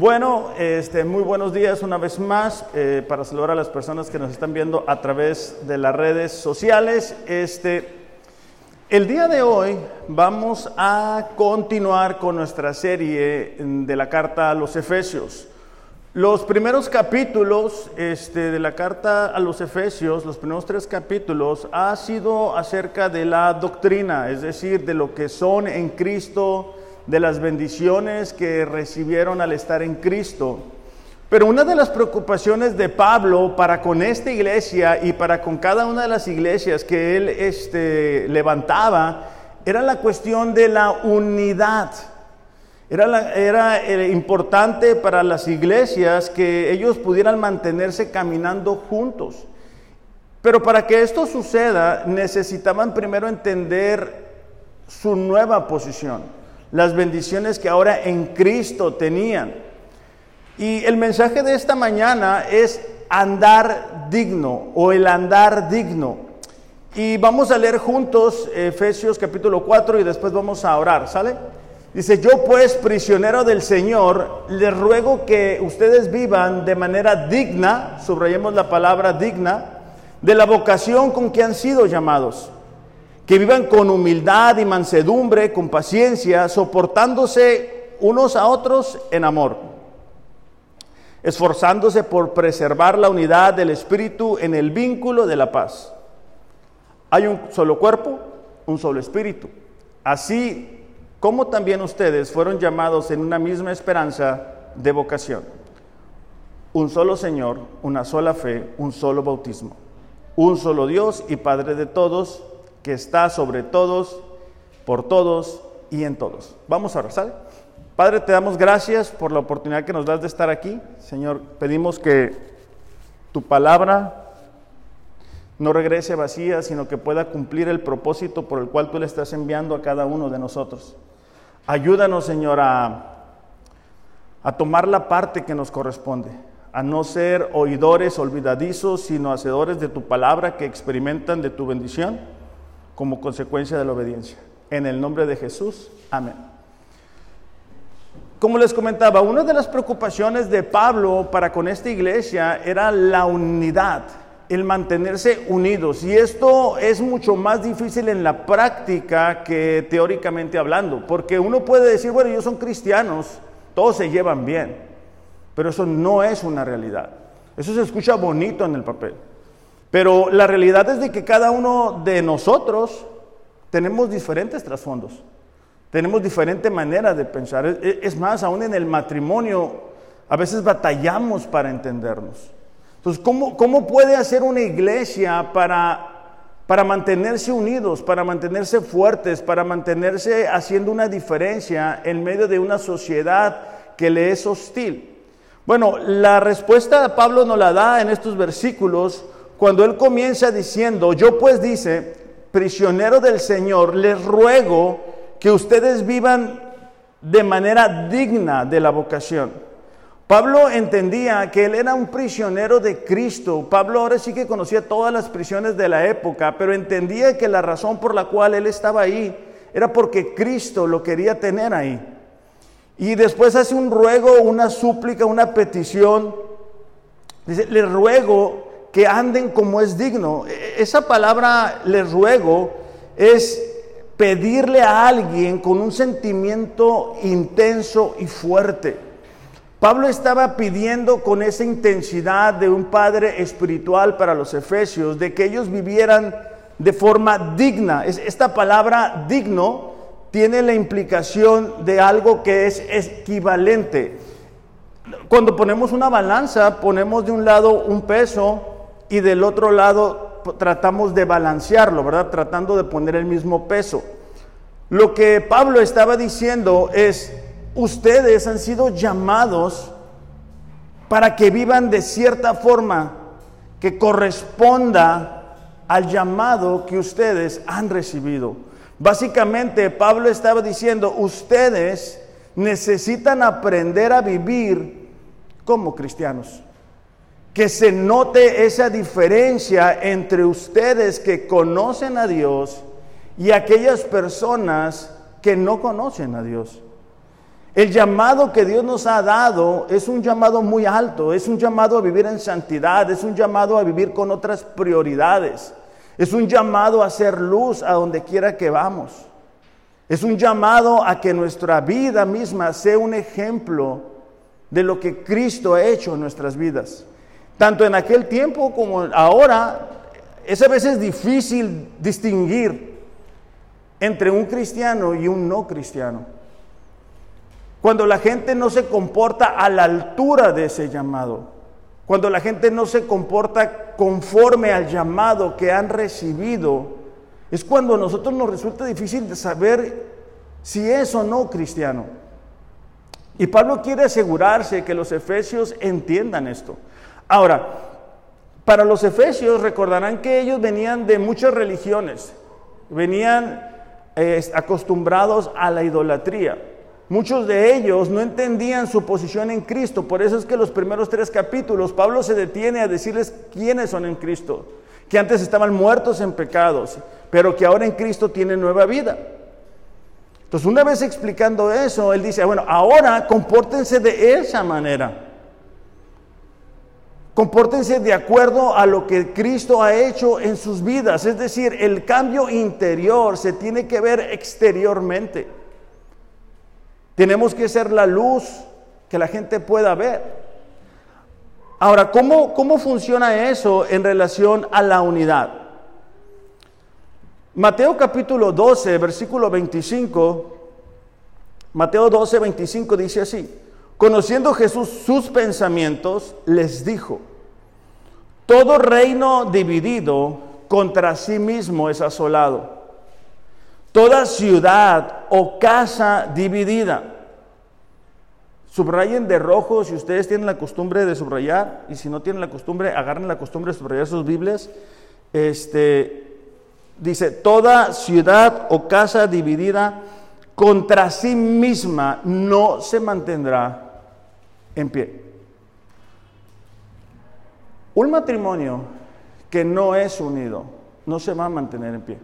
Bueno, este, muy buenos días una vez más eh, para saludar a las personas que nos están viendo a través de las redes sociales. Este, el día de hoy vamos a continuar con nuestra serie de la carta a los Efesios. Los primeros capítulos este, de la carta a los Efesios, los primeros tres capítulos, ha sido acerca de la doctrina, es decir, de lo que son en Cristo de las bendiciones que recibieron al estar en Cristo. Pero una de las preocupaciones de Pablo para con esta iglesia y para con cada una de las iglesias que él este, levantaba era la cuestión de la unidad. Era, era eh, importante para las iglesias que ellos pudieran mantenerse caminando juntos. Pero para que esto suceda necesitaban primero entender su nueva posición las bendiciones que ahora en Cristo tenían. Y el mensaje de esta mañana es andar digno o el andar digno. Y vamos a leer juntos Efesios capítulo 4 y después vamos a orar, ¿sale? Dice, yo pues, prisionero del Señor, les ruego que ustedes vivan de manera digna, subrayemos la palabra digna, de la vocación con que han sido llamados que vivan con humildad y mansedumbre, con paciencia, soportándose unos a otros en amor, esforzándose por preservar la unidad del Espíritu en el vínculo de la paz. Hay un solo cuerpo, un solo Espíritu. Así como también ustedes fueron llamados en una misma esperanza de vocación. Un solo Señor, una sola fe, un solo bautismo. Un solo Dios y Padre de todos que está sobre todos, por todos y en todos. Vamos a rezar. Padre, te damos gracias por la oportunidad que nos das de estar aquí. Señor, pedimos que tu palabra no regrese vacía, sino que pueda cumplir el propósito por el cual tú le estás enviando a cada uno de nosotros. Ayúdanos, Señor, a, a tomar la parte que nos corresponde, a no ser oidores olvidadizos, sino hacedores de tu palabra que experimentan de tu bendición como consecuencia de la obediencia. En el nombre de Jesús, amén. Como les comentaba, una de las preocupaciones de Pablo para con esta iglesia era la unidad, el mantenerse unidos. Y esto es mucho más difícil en la práctica que teóricamente hablando, porque uno puede decir, bueno, ellos son cristianos, todos se llevan bien, pero eso no es una realidad. Eso se escucha bonito en el papel. Pero la realidad es de que cada uno de nosotros tenemos diferentes trasfondos, tenemos diferente manera de pensar. Es más, aún en el matrimonio a veces batallamos para entendernos. Entonces, ¿cómo, cómo puede hacer una iglesia para, para mantenerse unidos, para mantenerse fuertes, para mantenerse haciendo una diferencia en medio de una sociedad que le es hostil? Bueno, la respuesta de Pablo nos la da en estos versículos cuando él comienza diciendo, yo pues dice, prisionero del Señor, les ruego que ustedes vivan de manera digna de la vocación. Pablo entendía que él era un prisionero de Cristo. Pablo ahora sí que conocía todas las prisiones de la época, pero entendía que la razón por la cual él estaba ahí era porque Cristo lo quería tener ahí. Y después hace un ruego, una súplica, una petición. Dice, le ruego que anden como es digno. E, esa palabra les ruego es pedirle a alguien con un sentimiento intenso y fuerte. Pablo estaba pidiendo con esa intensidad de un padre espiritual para los efesios, de que ellos vivieran de forma digna. Esta palabra digno tiene la implicación de algo que es equivalente. Cuando ponemos una balanza, ponemos de un lado un peso y del otro lado tratamos de balancearlo, ¿verdad? Tratando de poner el mismo peso. Lo que Pablo estaba diciendo es, ustedes han sido llamados para que vivan de cierta forma que corresponda al llamado que ustedes han recibido. Básicamente, Pablo estaba diciendo, ustedes necesitan aprender a vivir como cristianos que se note esa diferencia entre ustedes que conocen a Dios y aquellas personas que no conocen a Dios. El llamado que Dios nos ha dado es un llamado muy alto, es un llamado a vivir en santidad, es un llamado a vivir con otras prioridades, es un llamado a hacer luz a donde quiera que vamos, es un llamado a que nuestra vida misma sea un ejemplo de lo que Cristo ha hecho en nuestras vidas. Tanto en aquel tiempo como ahora, es a veces difícil distinguir entre un cristiano y un no cristiano. Cuando la gente no se comporta a la altura de ese llamado. Cuando la gente no se comporta conforme al llamado que han recibido. Es cuando a nosotros nos resulta difícil de saber si es o no cristiano. Y Pablo quiere asegurarse que los efesios entiendan esto. Ahora, para los efesios recordarán que ellos venían de muchas religiones, venían eh, acostumbrados a la idolatría. Muchos de ellos no entendían su posición en Cristo, por eso es que los primeros tres capítulos Pablo se detiene a decirles quiénes son en Cristo, que antes estaban muertos en pecados, pero que ahora en Cristo tienen nueva vida. Entonces, una vez explicando eso, él dice, bueno, ahora compórtense de esa manera. Compórtense de acuerdo a lo que Cristo ha hecho en sus vidas. Es decir, el cambio interior se tiene que ver exteriormente. Tenemos que ser la luz que la gente pueda ver. Ahora, ¿cómo, cómo funciona eso en relación a la unidad? Mateo capítulo 12, versículo 25, Mateo 12, 25 dice así, conociendo Jesús sus pensamientos, les dijo, todo reino dividido contra sí mismo es asolado Toda ciudad o casa dividida. Subrayen de rojo si ustedes tienen la costumbre de subrayar y si no tienen la costumbre, agarren la costumbre de subrayar sus Biblias. Este dice, toda ciudad o casa dividida contra sí misma no se mantendrá en pie. Un matrimonio que no es unido no se va a mantener en pie.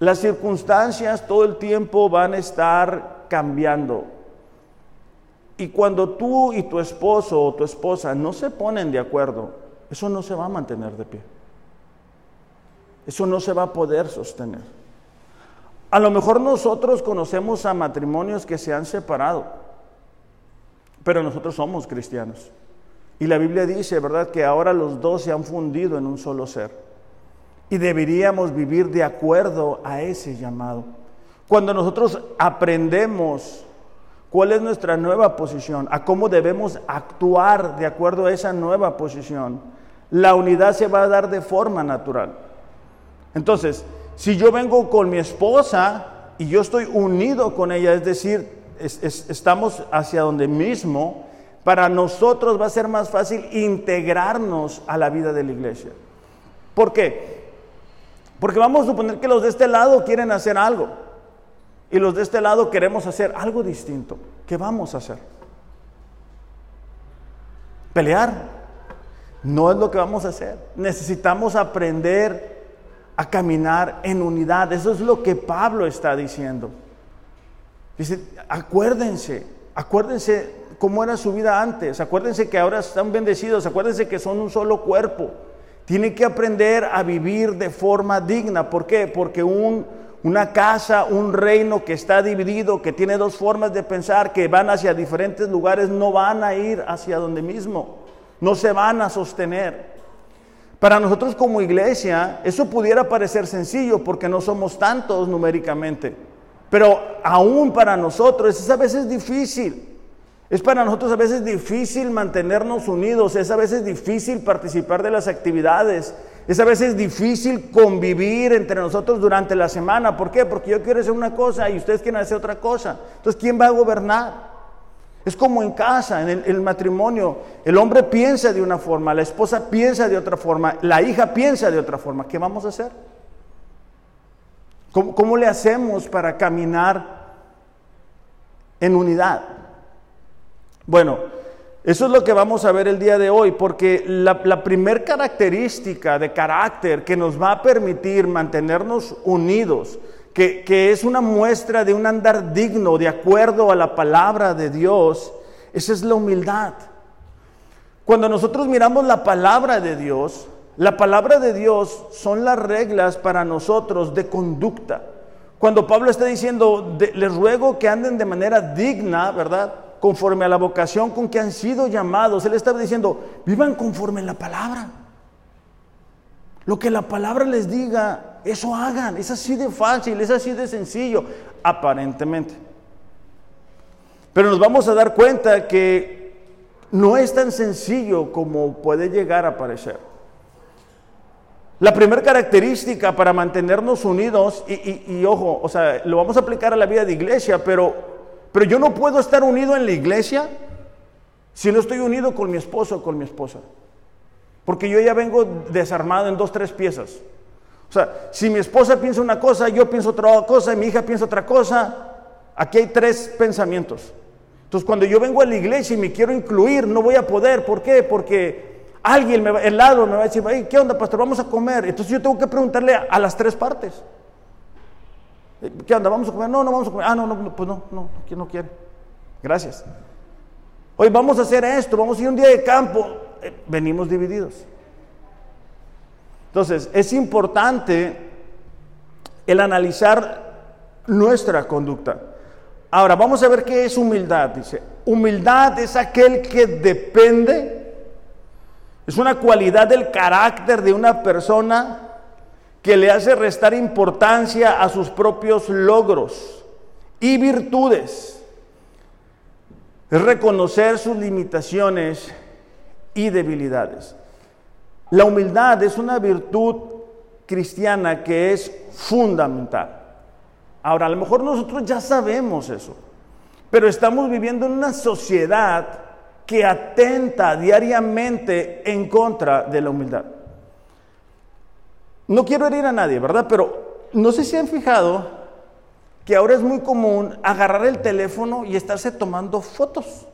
Las circunstancias todo el tiempo van a estar cambiando. Y cuando tú y tu esposo o tu esposa no se ponen de acuerdo, eso no se va a mantener de pie. Eso no se va a poder sostener. A lo mejor nosotros conocemos a matrimonios que se han separado, pero nosotros somos cristianos. Y la Biblia dice, ¿verdad?, que ahora los dos se han fundido en un solo ser. Y deberíamos vivir de acuerdo a ese llamado. Cuando nosotros aprendemos cuál es nuestra nueva posición, a cómo debemos actuar de acuerdo a esa nueva posición, la unidad se va a dar de forma natural. Entonces, si yo vengo con mi esposa y yo estoy unido con ella, es decir, estamos hacia donde mismo, para nosotros va a ser más fácil integrarnos a la vida de la iglesia. ¿Por qué? Porque vamos a suponer que los de este lado quieren hacer algo y los de este lado queremos hacer algo distinto. ¿Qué vamos a hacer? Pelear. No es lo que vamos a hacer. Necesitamos aprender a caminar en unidad. Eso es lo que Pablo está diciendo. Dice, acuérdense, acuérdense cómo era su vida antes, acuérdense que ahora están bendecidos, acuérdense que son un solo cuerpo. Tiene que aprender a vivir de forma digna. ¿Por qué? Porque un, una casa, un reino que está dividido, que tiene dos formas de pensar, que van hacia diferentes lugares, no van a ir hacia donde mismo. No se van a sostener. Para nosotros como iglesia, eso pudiera parecer sencillo porque no somos tantos numéricamente. Pero aún para nosotros es a veces difícil. Es para nosotros a veces difícil mantenernos unidos, es a veces difícil participar de las actividades, es a veces difícil convivir entre nosotros durante la semana. ¿Por qué? Porque yo quiero hacer una cosa y ustedes quieren hacer otra cosa. Entonces, ¿quién va a gobernar? Es como en casa, en el, matrimonio. El hombre piensa de una forma, la esposa piensa de otra forma, la hija piensa de otra forma. ¿Qué vamos a hacer? cómo le hacemos para caminar en unidad? Bueno, eso es lo que vamos a ver el día de hoy, porque la, la primer característica de carácter que nos va a permitir mantenernos unidos, que, es una muestra de un andar digno, de acuerdo a la palabra de Dios, esa es la humildad. Cuando nosotros miramos la palabra de Dios, la palabra de Dios son las reglas para nosotros de conducta. Cuando Pablo está diciendo, les ruego que anden de manera digna, ¿verdad? Conforme a la vocación con que han sido llamados. Él está diciendo, vivan conforme a la palabra. Lo que la palabra les diga, eso hagan. Es así de fácil, es así de sencillo, aparentemente. Pero nos vamos a dar cuenta que no es tan sencillo como puede llegar a parecer. La primera característica para mantenernos unidos, y, ojo, o sea, lo vamos a aplicar a la vida de iglesia, pero, pero yo no puedo estar unido en la iglesia si no estoy unido con mi esposo o con mi esposa. Porque yo ya vengo desarmado en dos, tres piezas. O sea, si mi esposa piensa una cosa, yo pienso otra cosa, y mi hija piensa otra cosa, aquí hay tres pensamientos. Entonces, cuando yo vengo a la iglesia y me quiero incluir, no voy a poder. ¿Por qué? Porque alguien me va, el lado me va a decir, ¿qué onda, pastor? Vamos a comer. Entonces yo tengo que preguntarle a, las tres partes. ¿Qué onda? ¿Vamos a comer? No, no vamos a comer. Ah, no, no, pues no, no, ¿quién no quiere? Gracias. Hoy vamos a hacer esto, vamos a ir un día de campo. Eh, venimos divididos. Entonces, es importante el analizar nuestra conducta. Ahora, vamos a ver qué es humildad. Dice, humildad es aquel que depende es una cualidad del carácter de una persona que le hace restar importancia a sus propios logros y virtudes. Es reconocer sus limitaciones y debilidades. La humildad es una virtud cristiana que es fundamental. Ahora, a lo mejor nosotros ya sabemos eso, pero estamos viviendo en una sociedad que atenta diariamente en contra de la humildad. No quiero herir a nadie, ¿verdad? Pero no sé si han fijado que ahora es muy común agarrar el teléfono y estarse tomando fotos.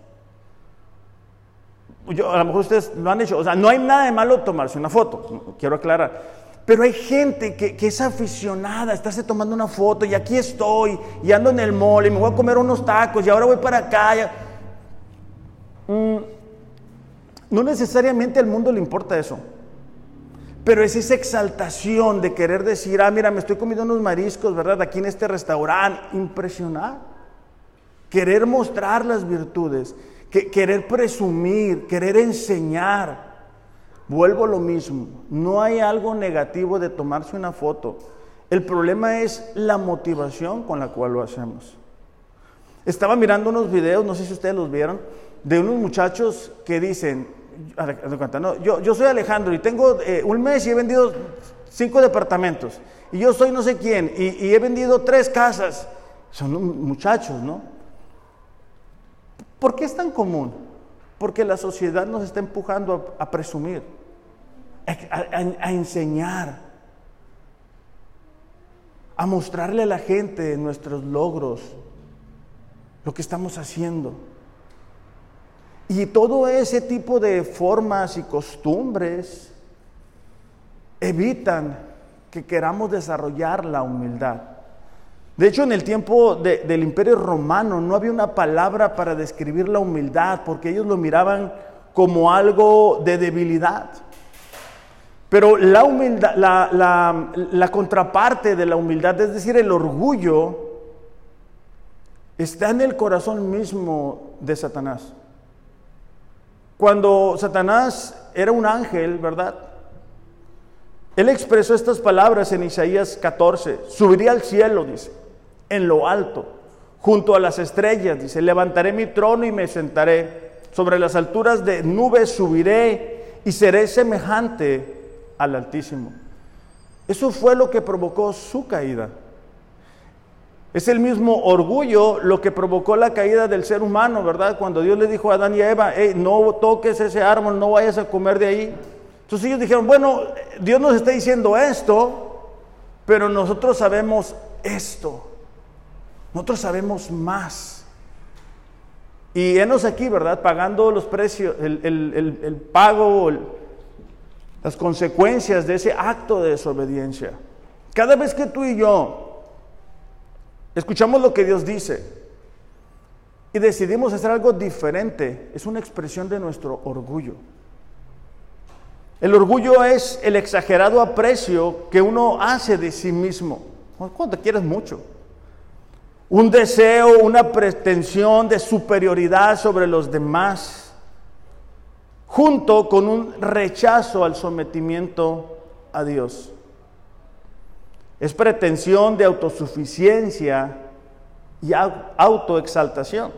Yo, a lo mejor ustedes lo han hecho, o sea, no hay nada de malo tomarse una foto, quiero aclarar. Pero hay gente que, es aficionada a estarse tomando una foto y aquí estoy y ando en el mall y me voy a comer unos tacos y ahora voy para acá. Mm, no necesariamente al mundo le importa eso. Pero es esa exaltación de querer decir, ah, mira, me estoy comiendo unos mariscos, ¿verdad? Aquí en este restaurante. Impresionar. Querer mostrar las virtudes. Que, querer presumir, querer enseñar. Vuelvo a lo mismo. No hay algo negativo de tomarse una foto. El problema es la motivación con la cual lo hacemos. Estaba mirando unos videos, no sé si ustedes los vieron, de unos muchachos que dicen, yo, yo soy Alejandro y tengo eh, un mes y he vendido cinco departamentos. Y yo soy no sé quién y, he vendido tres casas. Son muchachos, ¿no? ¿Por qué es tan común? Porque la sociedad nos está empujando a, presumir, a enseñar, a mostrarle a la gente nuestros logros, lo que estamos haciendo. Y todo ese tipo de formas y costumbres evitan que queramos desarrollar la humildad. De hecho, en el tiempo del imperio romano no había una palabra para describir la humildad, porque ellos lo miraban como algo de debilidad. Pero la humildad, la, contraparte de la humildad, es decir, el orgullo, está en el corazón mismo de Satanás. Cuando Satanás era un ángel, ¿verdad? Él expresó estas palabras en Isaías 14. Subiría al cielo, dice, en lo alto, junto a las estrellas, dice, levantaré mi trono y me sentaré. Sobre las alturas de nubes subiré y seré semejante al Altísimo. Eso fue lo que provocó su caída. Es el mismo orgullo lo que provocó la caída del ser humano, ¿verdad? Cuando Dios le dijo a Adán y a Eva, no toques ese árbol, no vayas a comer de ahí. Entonces ellos dijeron, bueno, Dios nos está diciendo esto, pero nosotros sabemos esto. Nosotros sabemos más. Y enos aquí, ¿verdad? Pagando los precios, el, el pago, las consecuencias de ese acto de desobediencia. Cada vez que tú y yo escuchamos lo que Dios dice y decidimos hacer algo diferente, es una expresión de nuestro orgullo. El orgullo es el exagerado aprecio que uno hace de sí mismo. Cuando te quieres mucho. Un deseo, una pretensión de superioridad sobre los demás, junto con un rechazo al sometimiento a Dios. Es pretensión de autosuficiencia y autoexaltación,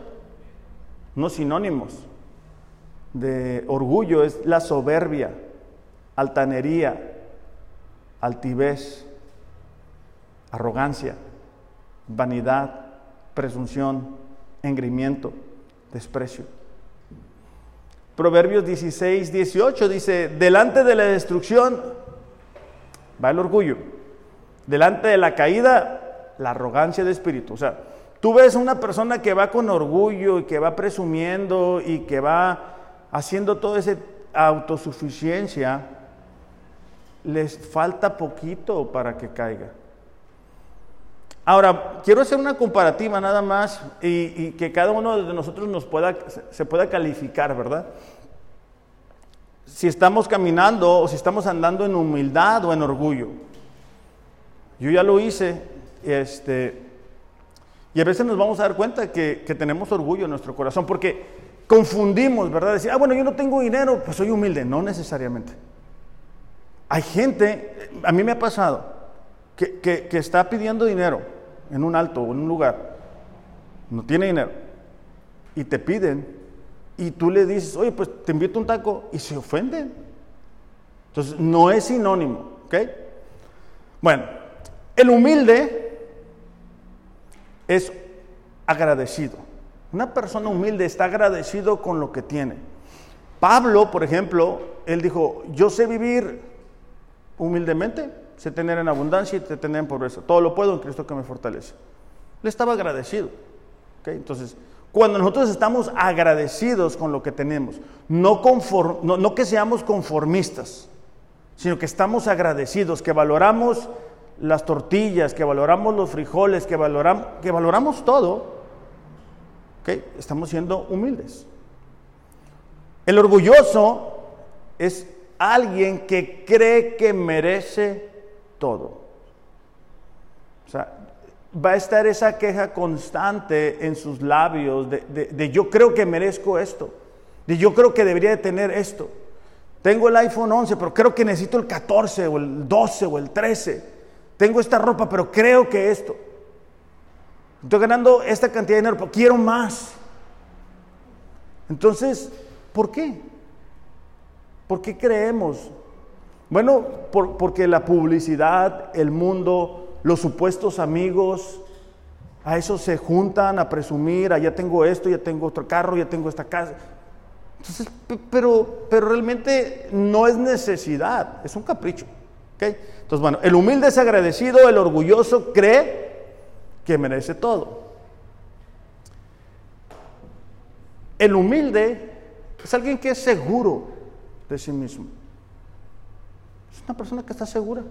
no sinónimos de orgullo, es la soberbia, altanería, altivez, arrogancia, vanidad, presunción, engrimiento, desprecio. Proverbios 16, 18 dice, delante de la destrucción va el orgullo, delante de la caída la arrogancia de espíritu. O sea, tú ves una persona que va con orgullo y que va presumiendo y que va haciendo toda esa autosuficiencia, les falta poquito para que caiga. Ahora, quiero hacer una comparativa nada más y, que cada uno de nosotros nos pueda, se pueda calificar, ¿verdad? Si estamos caminando o si estamos andando en humildad o en orgullo. Yo ya lo hice, este, y a veces nos vamos a dar cuenta que, que tenemos orgullo en nuestro corazón, porque confundimos, ¿verdad? Decir, ah, bueno, yo no tengo dinero, pues soy humilde. No necesariamente. Hay gente, a mí me ha pasado, que, está pidiendo dinero en un alto o en un lugar, no tiene dinero, y te piden, y tú le dices, oye, pues te invito un taco, y se ofenden. Entonces, no es sinónimo, ¿ok? Bueno, el humilde es agradecido. Una persona humilde está agradecido con lo que tiene. Pablo, por ejemplo, él dijo, yo sé vivir humildemente, sé tener en abundancia y sé tener en pobreza. Todo lo puedo en Cristo que me fortalece. Le estaba agradecido. Entonces, cuando nosotros estamos agradecidos con lo que tenemos, no, no, que seamos conformistas, sino que estamos agradecidos, que valoramos las tortillas, que valoramos los frijoles, que valoramos, que valoramos todo, estamos siendo humildes. El orgulloso es alguien que cree que merece todo. O sea, va a estar esa queja constante en sus labios de, yo creo que merezco esto, de yo creo que debería de tener esto. Tengo el iPhone 11, pero creo que necesito el 14 o el 12 o el 13. Tengo esta ropa, pero creo que esto. Estoy ganando esta cantidad de dinero, pero quiero más. Entonces, ¿por qué? ¿Por qué creemos? Bueno, porque la publicidad, el mundo, los supuestos amigos, a eso se juntan a presumir, ah, ya tengo esto, ya tengo otro carro, ya tengo esta casa. Entonces, pero, pero realmente no es necesidad, es un capricho. Entonces, bueno, el humilde es agradecido, el orgulloso cree que merece todo. El humilde es alguien que es seguro de sí mismo. Es una persona que está segura.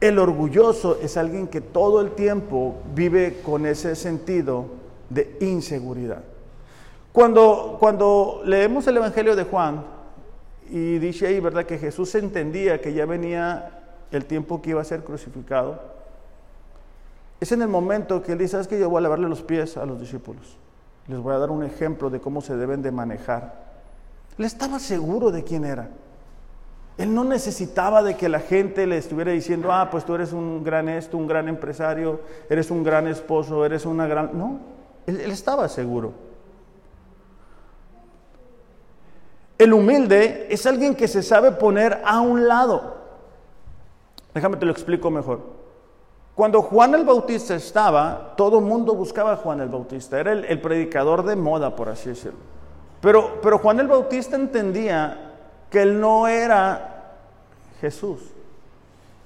El orgulloso es alguien que todo el tiempo vive con ese sentido de inseguridad. Cuando, cuando leemos el Evangelio de Juan y dice ahí, ¿verdad?, que Jesús entendía que ya venía el tiempo que iba a ser crucificado, es en el momento que él dice, ¿sabes que yo voy a lavarle los pies a los discípulos? Les voy a dar un ejemplo de cómo se deben de manejar. Él estaba seguro de quién era. Él no necesitaba de que la gente le estuviera diciendo, ah, pues tú eres un gran esto, un gran empresario, eres un gran esposo, eres una gran... No, él, él estaba seguro. El humilde es alguien que se sabe poner a un lado. Déjame te lo explico mejor. Cuando Juan el Bautista estaba, todo el mundo buscaba a Juan el Bautista. Era el, predicador de moda, por así decirlo. Pero, pero Juan el Bautista entendía que él no era Jesús.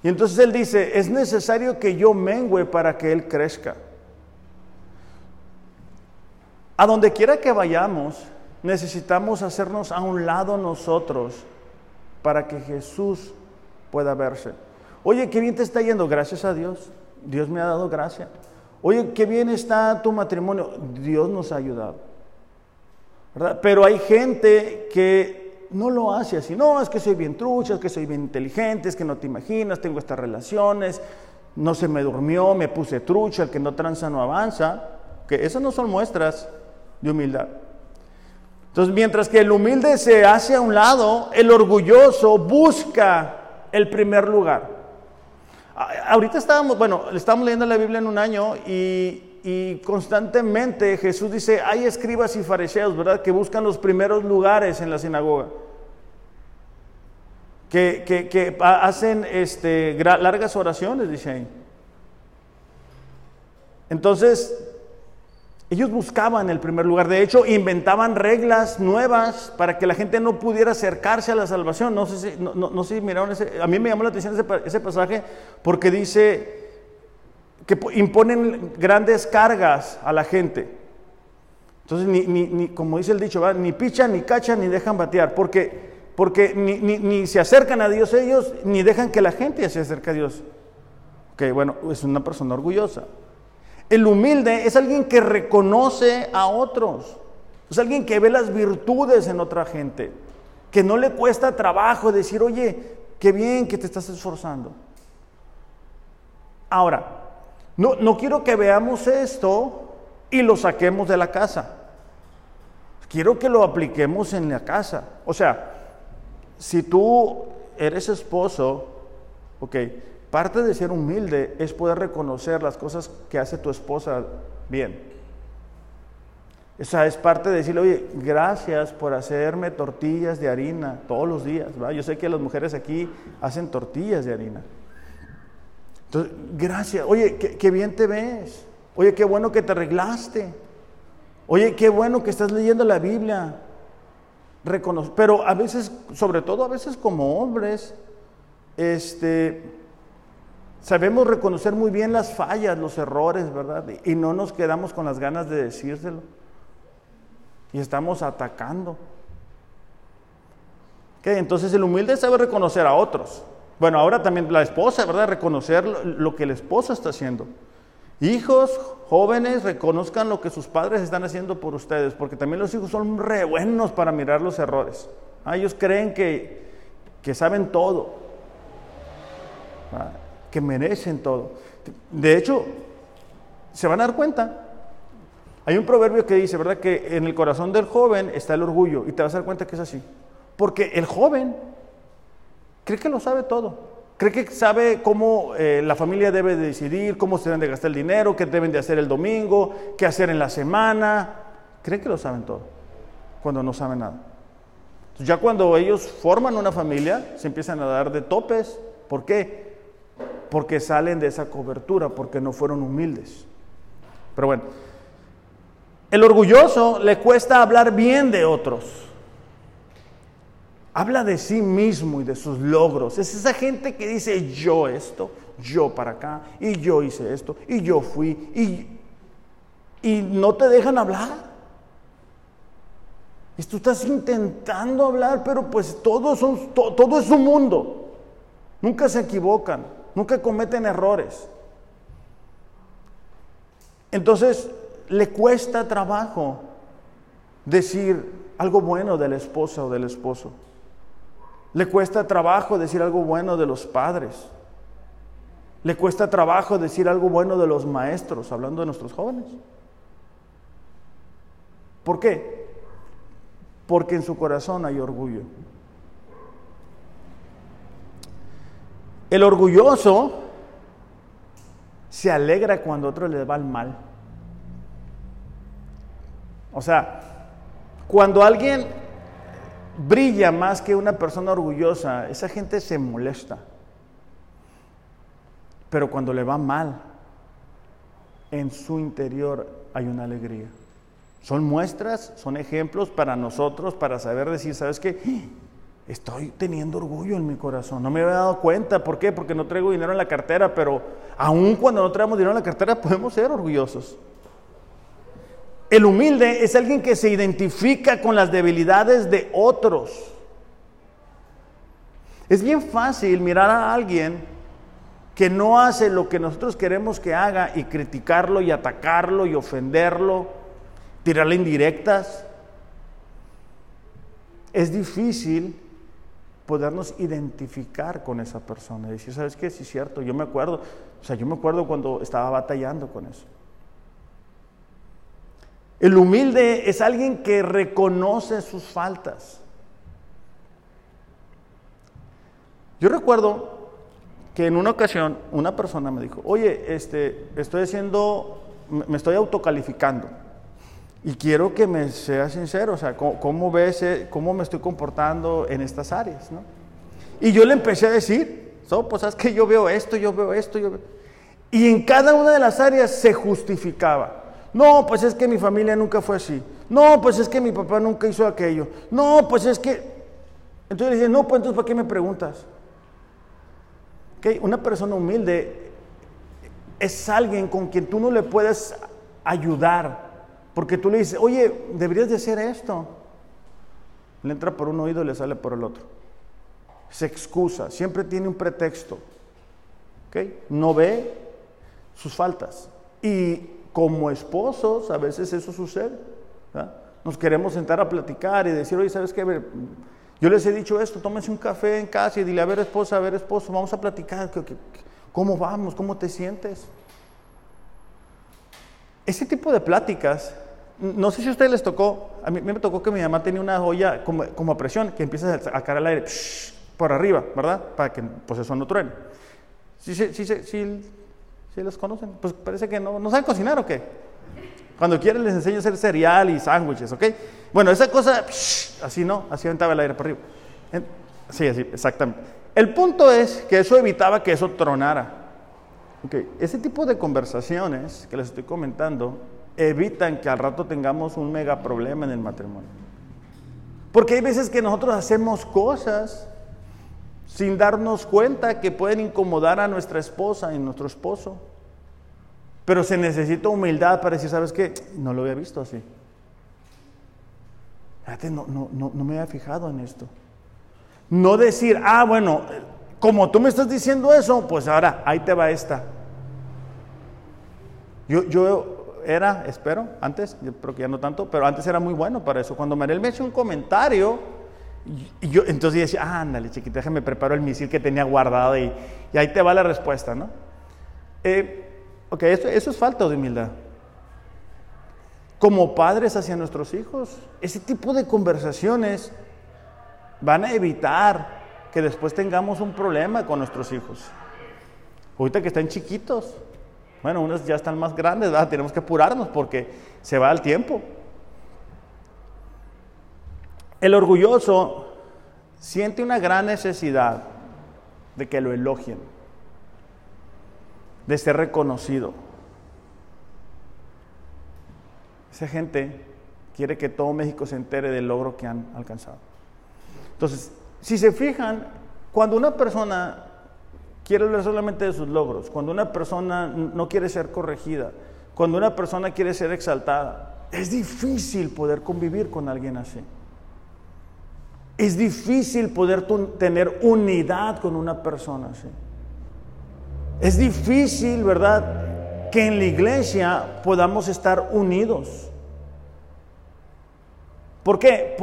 Y entonces él dice, es necesario que yo mengüe para que él crezca. A donde quiera que vayamos, necesitamos hacernos a un lado nosotros para que Jesús pueda verse. Oye, qué bien te está yendo, gracias a Dios. Dios me ha dado gracia. Oye, qué bien está tu matrimonio. Dios nos ha ayudado. Pero hay gente que no lo hace así. No, es que soy bien trucha, es que soy bien inteligente, es que no te imaginas, tengo estas relaciones, no se me durmió, me puse trucha, el que no tranza no avanza. Que esas no son muestras de humildad. Entonces, mientras que el humilde se hace a un lado, el orgulloso busca el primer lugar. Ahorita estábamos, bueno, estábamos leyendo la Biblia en un año y, constantemente Jesús dice, hay escribas y fariseos, ¿verdad? Que buscan los primeros lugares en la sinagoga. Que, que hacen este, largas oraciones, dice ahí. Entonces, ellos buscaban el primer lugar. De hecho, inventaban reglas nuevas para que la gente no pudiera acercarse a la salvación. No sé si, no, sé miraron ese. A mí me llamó la atención ese, pasaje porque dice que imponen grandes cargas a la gente. Entonces, ni, como dice el dicho, ni pichan, ni cachan, ni dejan batear. Porque, porque ni, se acercan a Dios ellos, ni dejan que la gente se acerque a Dios. Ok, bueno, es una persona orgullosa. El humilde es alguien que reconoce a otros. Es alguien que ve las virtudes en otra gente. Que no le cuesta trabajo decir, oye, qué bien que te estás esforzando. Ahora, no, no quiero que veamos esto y lo saquemos de la casa. Quiero que lo apliquemos en la casa. O sea, si tú eres esposo, ok, Parte de ser humilde es poder reconocer las cosas que hace tu esposa bien. Esa es parte de decirle, oye, gracias por hacerme tortillas de harina todos los días. Yo sé que las mujeres aquí hacen tortillas de harina. Entonces, gracias. Oye, qué, bien te ves. Oye, qué bueno que te arreglaste. Oye, qué bueno que estás leyendo la Biblia. Pero a veces, sobre todo a veces como hombres, este, Sabemos reconocer muy bien las fallas, los errores, ¿verdad? Y no nos quedamos con las ganas de decírselo. Y estamos atacando. Entonces el humilde sabe reconocer a otros. Bueno, ahora también la esposa, ¿verdad? Reconocer lo que el esposo está haciendo. Hijos, jóvenes, reconozcan lo que sus padres están haciendo por ustedes, porque también los hijos son re buenos para mirar los errores. Ah, ellos creen que, que saben todo. Ah, que merecen todo. De hecho, se van a dar cuenta. Hay un proverbio que dice, ¿verdad? Que en el corazón del joven está el orgullo y te vas a dar cuenta que es así. Porque el joven cree que lo sabe todo. Cree que sabe cómo eh, la familia debe decidir, cómo se deben de gastar el dinero, qué deben de hacer el domingo, qué hacer en la semana. Cree que lo saben todo, cuando no saben nada. ya cuando ellos forman una familia, se empiezan a dar de topes. ¿Por qué? Porque salen de esa cobertura, porque no fueron humildes. Pero bueno, el orgulloso le cuesta hablar bien de otros. Habla de sí mismo y de sus logros. Es esa gente que dice yo esto, yo para acá, y yo hice esto, y yo fui, y, y no te dejan hablar. Y tú estás intentando hablar, pero pues todos son, todo es su mundo. Nunca se equivocan nunca cometen errores. Entonces, le cuesta trabajo decir algo bueno de la esposa o del esposo. Le cuesta trabajo decir algo bueno de los padres. Le cuesta trabajo decir algo bueno de los maestros, hablando de nuestros jóvenes. ¿Por qué? Porque en su corazón hay orgullo. El orgulloso se alegra cuando a otro le va el mal. O sea, cuando alguien brilla más que una persona orgullosa, esa gente se molesta. Pero cuando le va mal, en su interior hay una alegría. Son muestras, son ejemplos para nosotros, para saber decir, ¿sabes qué? Estoy teniendo orgullo en mi corazón. No me había dado cuenta. ¿Por qué? Porque no traigo dinero en la cartera, pero aun cuando no traemos dinero en la cartera podemos ser orgullosos. El humilde es alguien que se identifica con las debilidades de otros. Es bien fácil mirar a alguien que no hace lo que nosotros queremos que haga y criticarlo y atacarlo y ofenderlo, tirarle indirectas, es difícil podernos identificar con esa persona y decir, ¿sabes qué? Sí, es cierto, yo me acuerdo, o sea, yo me acuerdo cuando estaba batallando con eso. El humilde es alguien que reconoce sus faltas. Yo recuerdo que en una ocasión una persona me dijo, oye, este, estoy haciendo, me estoy autocalificando y quiero que me sea sincero, o sea, ¿cómo, ves, eh, cómo me estoy comportando en estas áreas? ¿no? Y yo le empecé a decir, so, pues sabes que yo veo esto, yo veo esto, yo veo... Y en cada una de las áreas se justificaba. No, pues es que mi familia nunca fue así. No, pues es que mi papá nunca hizo aquello. No, pues es que... Entonces le dije, no, pues entonces ¿para qué me preguntas? Una persona humilde es alguien con quien tú no le puedes ayudar, porque tú le dices, oye, deberías de hacer esto. Le entra por un oído y le sale por el otro. Se excusa, siempre tiene un pretexto. No ve sus faltas. Y como esposos, a veces eso sucede. Nos queremos sentar a platicar y decir, oye, ¿sabes qué? Yo les he dicho esto, tómense un café en casa y dile, a ver esposa, a ver esposo, vamos a platicar, ¿cómo vamos? ¿Cómo te sientes? Ese tipo de pláticas, no sé si a ustedes les tocó, a mí, me tocó que mi mamá tenía una olla como, a presión, que empieza a sacar el aire por arriba, ¿verdad? Para que pues eso no truene. ¿Sí, sí, sí, sí, sí, los conocen? Pues parece que no, ¿no saben cocinar o qué? Cuando quieren les enseño a hacer cereal y sándwiches, ¿ok? Bueno, esa cosa, así no, así aventaba el aire por arriba. Sí, así, exactamente. El punto es que eso evitaba que eso tronara. Okay. Ese tipo de conversaciones que les estoy comentando evitan que al rato tengamos un mega problema en el matrimonio. Porque hay veces que nosotros hacemos cosas sin darnos cuenta que pueden incomodar a nuestra esposa y nuestro esposo. Pero se necesita humildad para decir, ¿sabes qué? No lo había visto así. Fíjate, no, no, no, no me había fijado en esto. No decir, ah, bueno, como tú me estás diciendo eso, pues ahora ahí te va esta. Yo, yo era, espero, antes, yo creo que ya no tanto, pero antes era muy bueno para eso. Cuando Mariel me hizo un comentario, yo entonces decía, ah, ándale, chiquita, déjame preparo el misil que tenía guardado y, y ahí te va la respuesta, ¿no? Eh, ok, eso, eso es falta de humildad. Como padres hacia nuestros hijos, ese tipo de conversaciones van a evitar que después tengamos un problema con nuestros hijos. Ahorita que están chiquitos, bueno, unos ya están más grandes, tenemos que apurarnos porque se va el tiempo. El orgulloso siente una gran necesidad de que lo elogien, de ser reconocido. Esa gente quiere que todo México se entere del logro que han alcanzado. Entonces, si se fijan, cuando una persona quiere hablar solamente de sus logros, cuando una persona no quiere ser corregida, cuando una persona quiere ser exaltada, es difícil poder convivir con alguien así. Es difícil poder tener unidad con una persona así. Es difícil, ¿verdad? Que en la iglesia podamos estar unidos. ¿Por qué?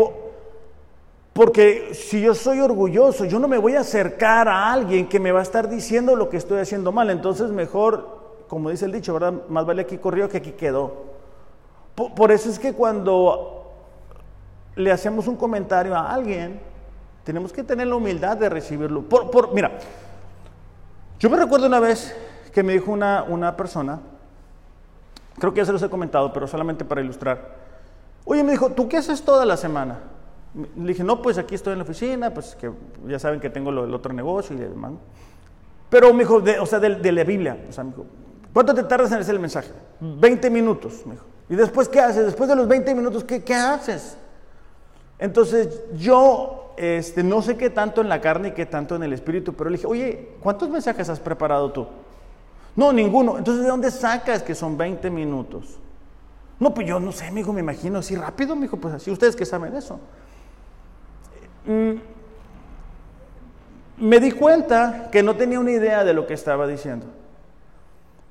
Porque si yo soy orgulloso, yo no me voy a acercar a alguien que me va a estar diciendo lo que estoy haciendo mal. Entonces mejor, como dice el dicho, ¿verdad? Más vale aquí corrió que aquí quedó. Por, eso es que cuando le hacemos un comentario a alguien, tenemos que tener la humildad de recibirlo. Por, mira, yo me recuerdo una vez que me dijo una, una persona, creo que ya se los he comentado, pero solamente para ilustrar. Oye, me dijo, ¿tú qué haces toda la semana? Le dije, no, pues aquí estoy en la oficina, pues que ya saben que tengo el otro negocio y demás. Pero me dijo, o sea, de, la Biblia, o sea, me dijo, ¿cuánto te tardas en hacer el mensaje? 20 minutos, me dijo. ¿Y después qué haces? Después de los 20 minutos, ¿qué, qué haces? Entonces yo este, no sé qué tanto en la carne y qué tanto en el espíritu, pero le dije, oye, ¿cuántos mensajes has preparado tú? No, ninguno. Entonces, ¿de dónde sacas que son 20 minutos? No, pues yo no sé, amigo, me imagino así rápido, me dijo, pues así, ustedes que saben eso. Mm, me di cuenta que no tenía una idea de lo que estaba diciendo.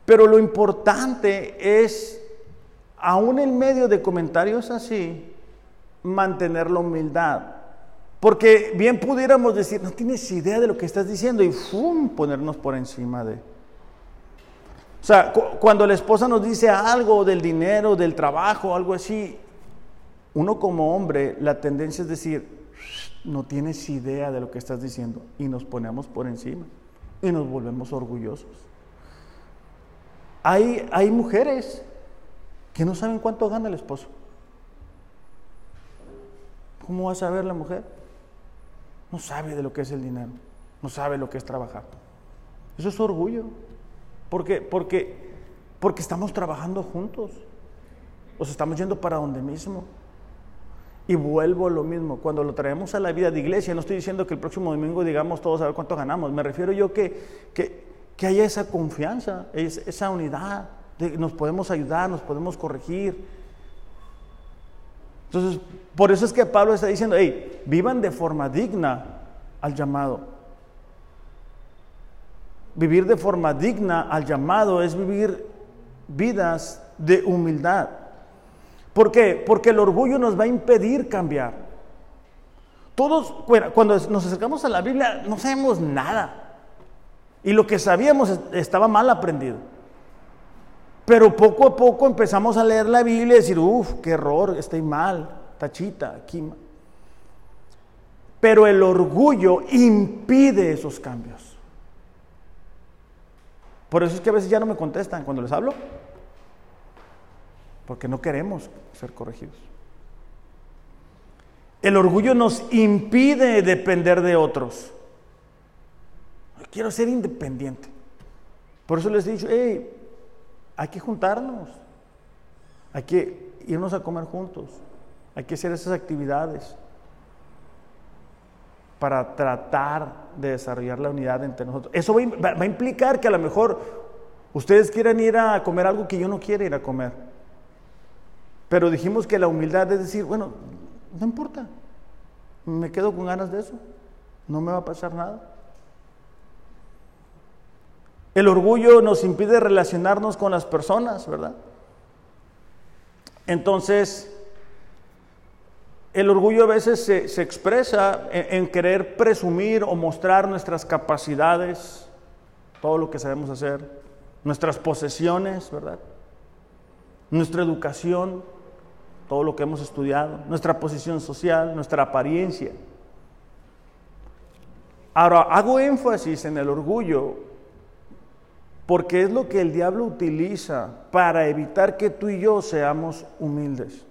Pero lo importante es, aún en medio de comentarios así, mantener la humildad. Porque bien pudiéramos decir, no tienes idea de lo que estás diciendo y ¡fum! ponernos por encima de... O sea, cuando la esposa nos dice algo del dinero, del trabajo, algo así, uno como hombre, la tendencia es decir, no tienes idea de lo que estás diciendo y nos ponemos por encima y nos volvemos orgullosos. Hay, hay mujeres que no saben cuánto gana el esposo. ¿Cómo va a saber la mujer? No sabe de lo que es el dinero, no sabe lo que es trabajar. Eso es orgullo. Porque, porque, porque estamos trabajando juntos. Nos estamos yendo para donde mismo. Y vuelvo a lo mismo, cuando lo traemos a la vida de iglesia, no estoy diciendo que el próximo domingo digamos todos a ver cuánto ganamos, me refiero yo que, que, haya esa confianza, esa unidad, de, nos podemos ayudar, nos podemos corregir. Entonces, por eso es que Pablo está diciendo, hey, vivan de forma digna al llamado. Vivir de forma digna al llamado es vivir vidas de humildad. ¿Por qué? Porque el orgullo nos va a impedir cambiar. Todos, cuando nos acercamos a la Biblia, no sabemos nada. Y lo que sabíamos estaba mal aprendido. Pero poco a poco empezamos a leer la Biblia y decir, uff, qué error, estoy mal, tachita, aquí. Pero el orgullo impide esos cambios. Por eso es que a veces ya no me contestan cuando les hablo porque no queremos ser corregidos. El orgullo nos impide depender de otros. Quiero ser independiente. Por eso les he dicho, hay que juntarnos, hay que irnos a comer juntos, hay que hacer esas actividades para tratar de desarrollar la unidad entre nosotros. Eso va, va a implicar que a lo mejor ustedes quieran ir a comer algo que yo no quiero ir a comer. Pero dijimos que la humildad es decir, bueno, no importa, me quedo con ganas de eso, no me va a pasar nada. El orgullo nos impide relacionarnos con las personas, ¿verdad? Entonces, el orgullo a veces se, expresa en, en, querer presumir o mostrar nuestras capacidades, todo lo que sabemos hacer, nuestras posesiones, ¿verdad? Nuestra educación, todo lo que hemos estudiado, nuestra posición social, nuestra apariencia. Ahora, hago énfasis en el orgullo porque es lo que el diablo utiliza para evitar que tú y yo seamos humildes.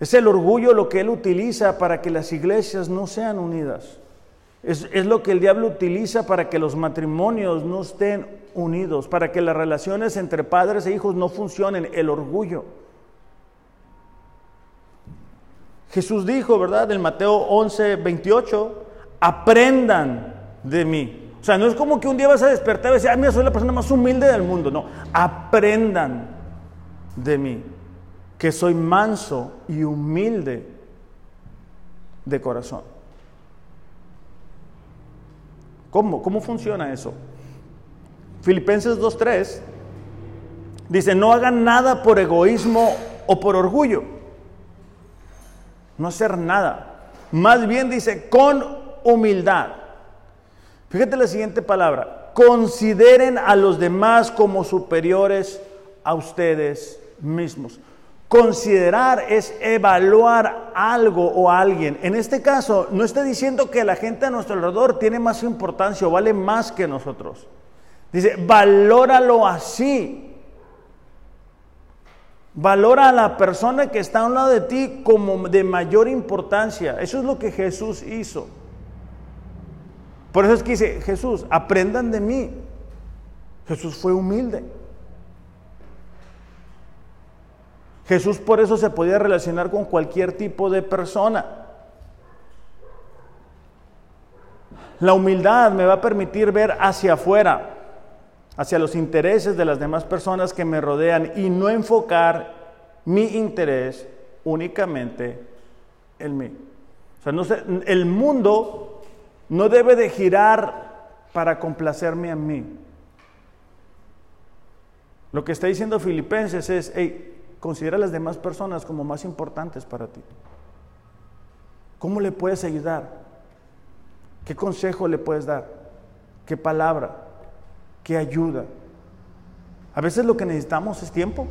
Es el orgullo lo que él utiliza para que las iglesias no sean unidas. Es, es, lo que el diablo utiliza para que los matrimonios no estén unidos, para que las relaciones entre padres e hijos no funcionen, el orgullo. Jesús dijo, ¿verdad? En Mateo 11, 28, aprendan de mí. O sea, no es como que un día vas a despertar y decir, ah, mira, soy la persona más humilde del mundo. No, aprendan de mí, que soy manso y humilde de corazón. ¿Cómo? ¿Cómo funciona eso? Filipenses 2.3 dice, no hagan nada por egoísmo o por orgullo no hacer nada. Más bien dice, con humildad. Fíjate la siguiente palabra, consideren a los demás como superiores a ustedes mismos. Considerar es evaluar algo o alguien. En este caso, no está diciendo que la gente a nuestro alrededor tiene más importancia o vale más que nosotros. Dice, valóralo así. Valora a la persona que está a un lado de ti como de mayor importancia. Eso es lo que Jesús hizo. Por eso es que dice, Jesús, aprendan de mí. Jesús fue humilde. Jesús por eso se podía relacionar con cualquier tipo de persona. La humildad me va a permitir ver hacia afuera hacia los intereses de las demás personas que me rodean y no enfocar mi interés únicamente en mí. O sea, no sé, el mundo no debe de girar para complacerme a mí. Lo que está diciendo Filipenses es, hey, considera a las demás personas como más importantes para ti. ¿Cómo le puedes ayudar? ¿Qué consejo le puedes dar? ¿Qué palabra? ¿Qué ayuda? A veces lo que necesitamos es tiempo.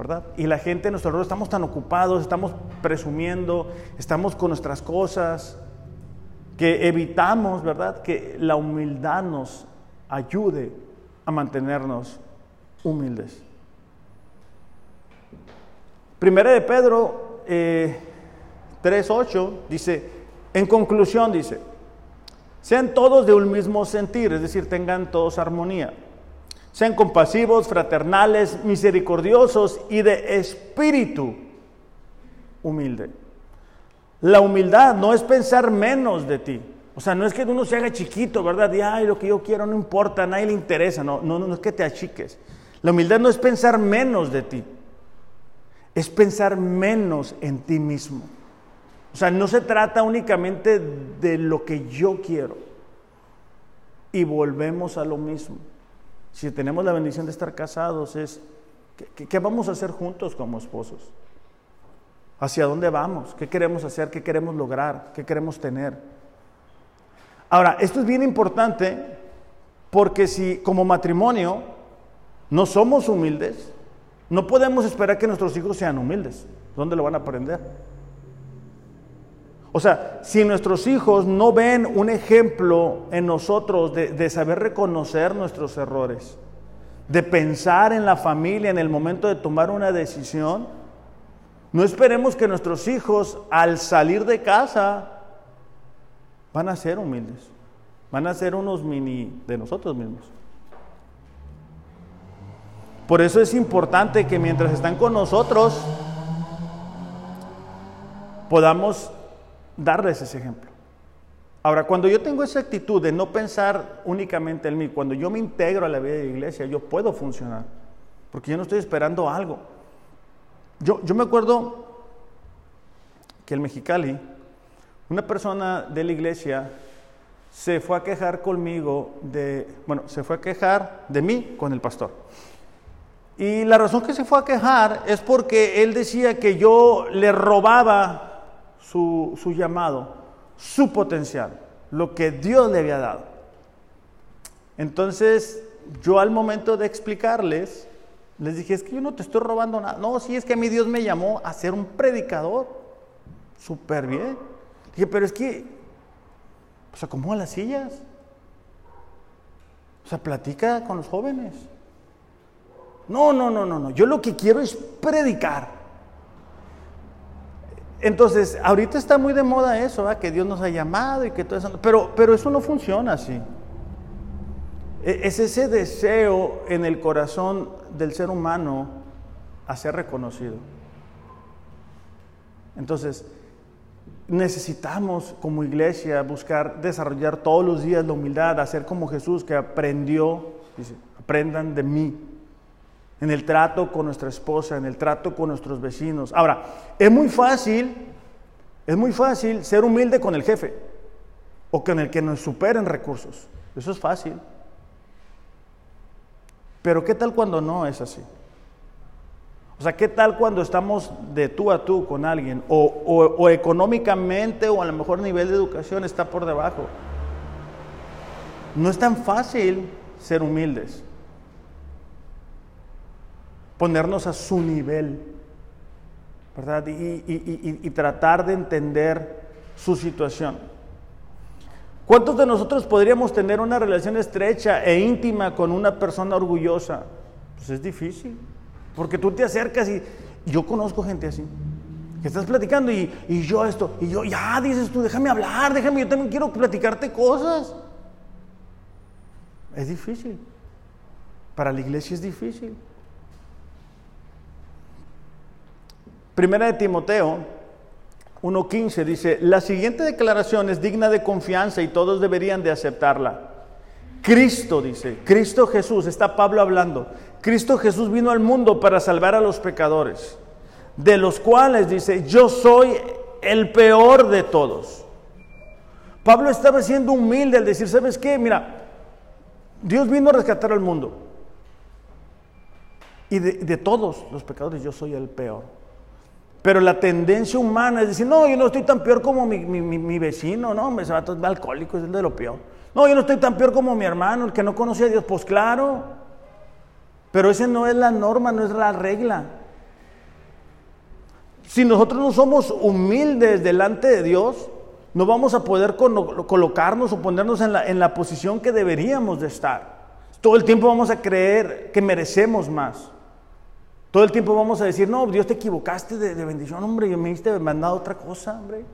¿verdad? Y la gente en nuestro alrededor estamos tan ocupados, estamos presumiendo, estamos con nuestras cosas, que evitamos, ¿verdad? Que la humildad nos ayude a mantenernos humildes. Primera de Pedro eh, 3.8 dice, en conclusión dice, sean todos de un mismo sentir, es decir, tengan todos armonía sean compasivos, fraternales, misericordiosos y de espíritu humilde. La humildad no es pensar menos de ti. O sea, no es que uno se haga chiquito, ¿verdad? Y, ay, lo que yo quiero no importa, a nadie le interesa. No, no, no es que te achiques. La humildad no es pensar menos de ti. Es pensar menos en ti mismo. O sea, no se trata únicamente de lo que yo quiero. Y volvemos a lo mismo si tenemos la bendición de estar casados, es ¿qué, vamos a hacer juntos como esposos? ¿Hacia dónde vamos? ¿Qué queremos hacer? ¿Qué queremos lograr? ¿Qué queremos tener? Ahora, esto es bien importante porque si como matrimonio no somos humildes, no podemos esperar que nuestros hijos sean humildes. ¿Dónde lo van a aprender? O sea, si nuestros hijos no ven un ejemplo en nosotros de, saber reconocer nuestros errores, de pensar en la familia en el momento de tomar una decisión, no esperemos que nuestros hijos al salir de casa van a ser humildes, van a ser unos mini de nosotros mismos. Por eso es importante que mientras están con nosotros podamos darles ese ejemplo. Ahora, cuando yo tengo esa actitud de no pensar únicamente en mí, cuando yo me integro a la vida de la iglesia, yo puedo funcionar, porque yo no estoy esperando algo. Yo, yo me acuerdo que el Mexicali, una persona de la iglesia se fue a quejar conmigo de, bueno, se fue a quejar de mí con el pastor. Y la razón que se fue a quejar es porque él decía que yo le robaba su, llamado, su potencial, lo que Dios le había dado. Entonces, yo al momento de explicarles, les dije, es que yo no te estoy robando nada. No, sí, es que a mí Dios me llamó a ser un predicador. Súper bien. Dije, pero es que, pues acomoda las sillas. O sea, platica con los jóvenes. No, no, no, no, no. Yo lo que quiero es predicar. Entonces, ahorita está muy de moda eso, que Dios nos ha llamado y que todo eso, pero, pero eso no funciona así. E, es ese deseo en el corazón del ser humano a ser reconocido. Entonces, necesitamos como iglesia buscar desarrollar todos los días la humildad, hacer como Jesús que aprendió, dice, aprendan de mí, en el trato con nuestra esposa, en el trato con nuestros vecinos. Ahora, es muy fácil, es muy fácil ser humilde con el jefe o con el que nos superen recursos. Eso es fácil. Pero ¿qué tal cuando no es así? O sea, ¿qué tal cuando estamos de tú a tú con alguien? O, o económicamente o a lo mejor nivel de educación está por debajo. No es tan fácil ser humildes ponernos a su nivel, ¿verdad? Y, tratar de entender su situación. ¿Cuántos de nosotros podríamos tener una relación estrecha e íntima con una persona orgullosa? Pues es difícil, porque tú te acercas y yo conozco gente así, que estás platicando y, y yo esto, y yo, ya dices tú, déjame hablar, déjame, yo también quiero platicarte cosas. Es difícil. Para la iglesia es difícil. Primera de Timoteo 1.15 dice, la siguiente declaración es digna de confianza y todos deberían de aceptarla. Cristo dice, Cristo Jesús, está Pablo hablando, Cristo Jesús vino al mundo para salvar a los pecadores, de los cuales dice, yo soy el peor de todos. Pablo estaba siendo humilde al decir, ¿sabes qué? Mira, Dios vino a rescatar al mundo. Y de, todos los pecadores yo soy el peor. Pero la tendencia humana es decir, no, yo no estoy tan peor como mi, vecino, no, me se va todo alcohólico, es el de lo peor. No, yo no estoy tan peor como mi hermano, el que no conoce a Dios. Pues claro, pero esa no es la norma, no es la regla. Si nosotros no somos humildes delante de Dios, no vamos a poder colocarnos o ponernos en la, en la posición que deberíamos de estar. Todo el tiempo vamos a creer que merecemos más. Todo el tiempo vamos a decir, no, Dios te equivocaste de, bendición, hombre, yo me diste mandado otra cosa, hombre,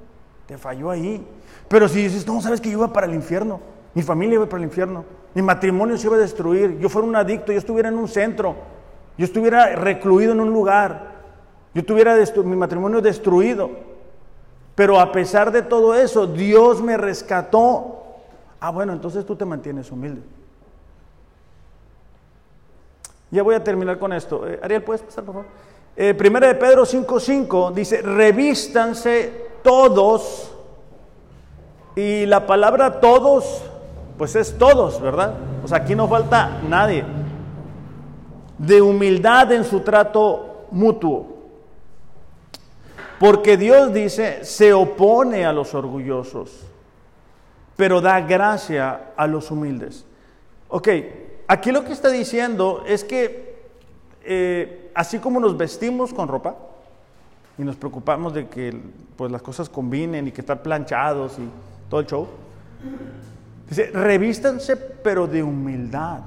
te falló ahí. Pero si dices, no, sabes que yo iba para el infierno, mi familia iba para el infierno, mi matrimonio se iba a destruir, yo fuera un adicto, yo estuviera en un centro, yo estuviera recluido en un lugar, yo tuviera mi matrimonio destruido. Pero a pesar de todo eso, Dios me rescató. Ah, bueno, entonces tú te mantienes humilde. Ya voy a terminar con esto. Eh, Ariel, ¿puedes pasar, por favor? Eh, primera de Pedro 5.5 dice, revístanse todos. Y la palabra todos, pues es todos, ¿verdad? O sea, aquí no falta nadie. De humildad en su trato mutuo. Porque Dios dice, se opone a los orgullosos, pero da gracia a los humildes. Ok, aquí lo que está diciendo es que eh, así como nos vestimos con ropa y nos preocupamos de que pues, las cosas combinen y que están planchados y todo el show, dice, revístanse pero de humildad,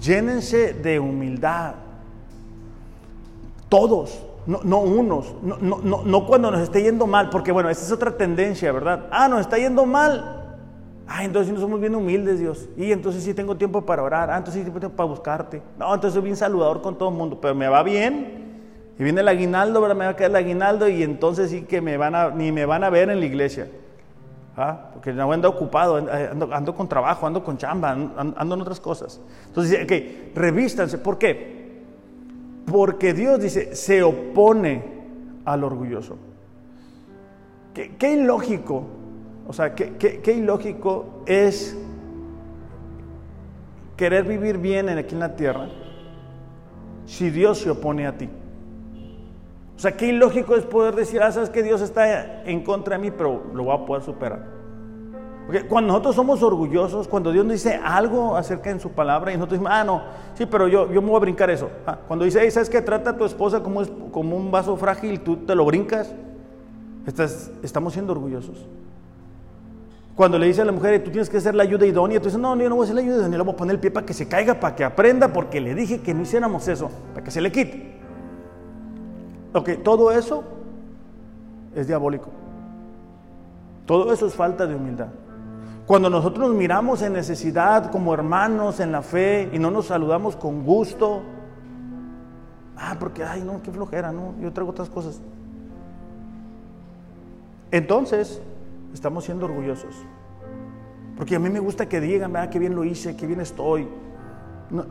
llénense de humildad, todos, no, no unos, no, no, no, cuando nos esté yendo mal, porque bueno, esa es otra tendencia, ¿verdad? Ah, nos está yendo mal, Ah, entonces no somos bien humildes, Dios. Y entonces sí tengo tiempo para orar. Ah, entonces sí tengo tiempo para buscarte. No, entonces soy bien saludador con todo el mundo. Pero me va bien. Y viene el aguinaldo, ¿verdad? Me va a quedar el aguinaldo y entonces sí que me van a, ni me van a ver en la iglesia. ¿Ah? Porque no ando ocupado, ando, con trabajo, ando con chamba, ando, en otras cosas. Entonces, ok, revístanse. ¿Por qué? Porque Dios dice, se opone al orgulloso. Qué, qué ilógico o sea, qué, ilógico es querer vivir bien aquí en la tierra si Dios se opone a ti. O sea, qué ilógico es poder decir, ah, sabes que Dios está en contra de mí, pero lo voy a poder superar. Porque cuando nosotros somos orgullosos, cuando Dios nos dice algo acerca de su palabra y nosotros decimos, ah, no, sí, pero yo, yo me voy a brincar eso. Ah, cuando dice, ¿sabes que Trata a tu esposa como, es, como un vaso frágil, tú te lo brincas. Estamos siendo orgullosos. Cuando le dice a la mujer, tú tienes que hacer la ayuda idónea, tú dices, no, yo no voy a hacer la ayuda idónea, le voy a poner el pie para que se caiga, para que aprenda, porque le dije que no hiciéramos eso, para que se le quite. Ok, todo eso es diabólico. Todo eso es falta de humildad. Cuando nosotros nos miramos en necesidad como hermanos en la fe y no nos saludamos con gusto, ah, porque, ay, no, qué flojera, no, yo traigo otras cosas. Entonces, estamos siendo orgullosos. Porque a mí me gusta que digan, vea, qué bien lo hice, qué bien estoy.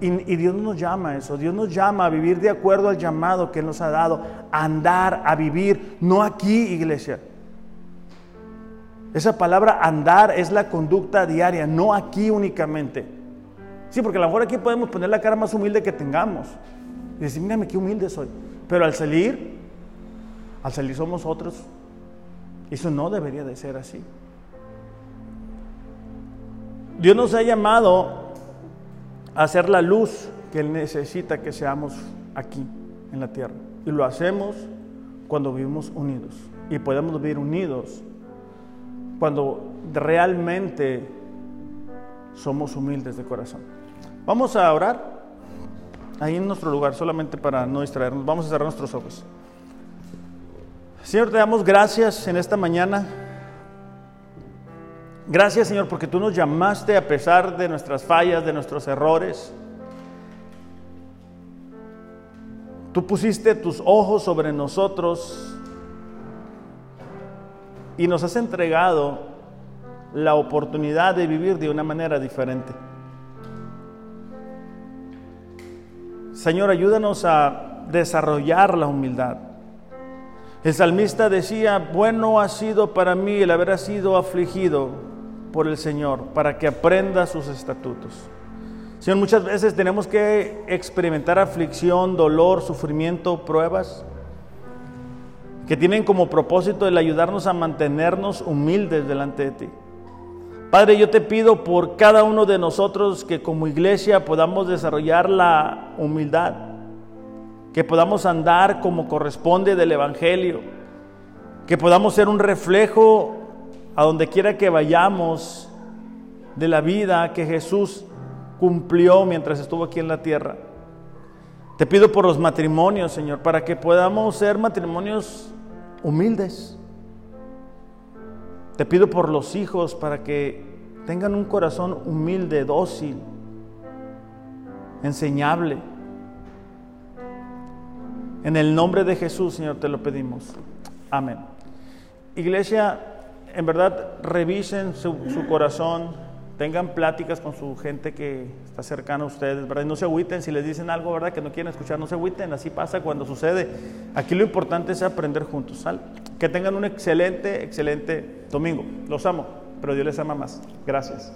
y, Dios nos llama a eso, Dios nos llama a vivir de acuerdo al llamado que nos ha dado, a andar, a vivir, no aquí, iglesia. Esa palabra andar es la conducta diaria, no aquí únicamente. Sí, porque a lo mejor aquí podemos poner la cara más humilde que tengamos y decir, mírame qué humilde soy. Pero al salir, al salir somos otros eso no debería de ser así. Dios nos ha llamado a hacer la luz que Él necesita que seamos aquí en la tierra. Y lo hacemos cuando vivimos unidos. Y podemos vivir unidos cuando realmente somos humildes de corazón. Vamos a orar ahí en nuestro lugar, solamente para no distraernos. Vamos a cerrar nuestros ojos. Señor, te damos gracias en esta mañana. Gracias, Señor, porque tú nos llamaste a pesar de nuestras fallas, de nuestros errores. Tú pusiste tus ojos sobre nosotros y nos has entregado la oportunidad de vivir de una manera diferente. Señor, ayúdanos a desarrollar la humildad. El salmista decía, bueno ha sido para mí el haber sido afligido por el Señor para que aprenda sus estatutos. Señor, muchas veces tenemos que experimentar aflicción, dolor, sufrimiento, pruebas, que tienen como propósito el ayudarnos a mantenernos humildes delante de ti. Padre, yo te pido por cada uno de nosotros que como iglesia podamos desarrollar la humildad, que podamos andar como corresponde del Evangelio, que podamos ser un reflejo a donde quiera que vayamos de la vida que Jesús cumplió mientras estuvo aquí en la tierra. Te pido por los matrimonios, Señor, para que podamos ser matrimonios humildes. Te pido por los hijos para que tengan un corazón humilde, dócil, enseñable. En el nombre de Jesús, Señor, te lo pedimos. Amén. Iglesia, en verdad, revisen su, corazón tengan pláticas con su gente que está cercana a ustedes, ¿verdad? Y no se agüiten si les dicen algo, ¿verdad? Que no quieren escuchar, no se agüiten, así pasa cuando sucede. Aquí lo importante es aprender juntos, ¿sale? Que tengan un excelente, excelente domingo. Los amo, pero Dios les ama más. Gracias.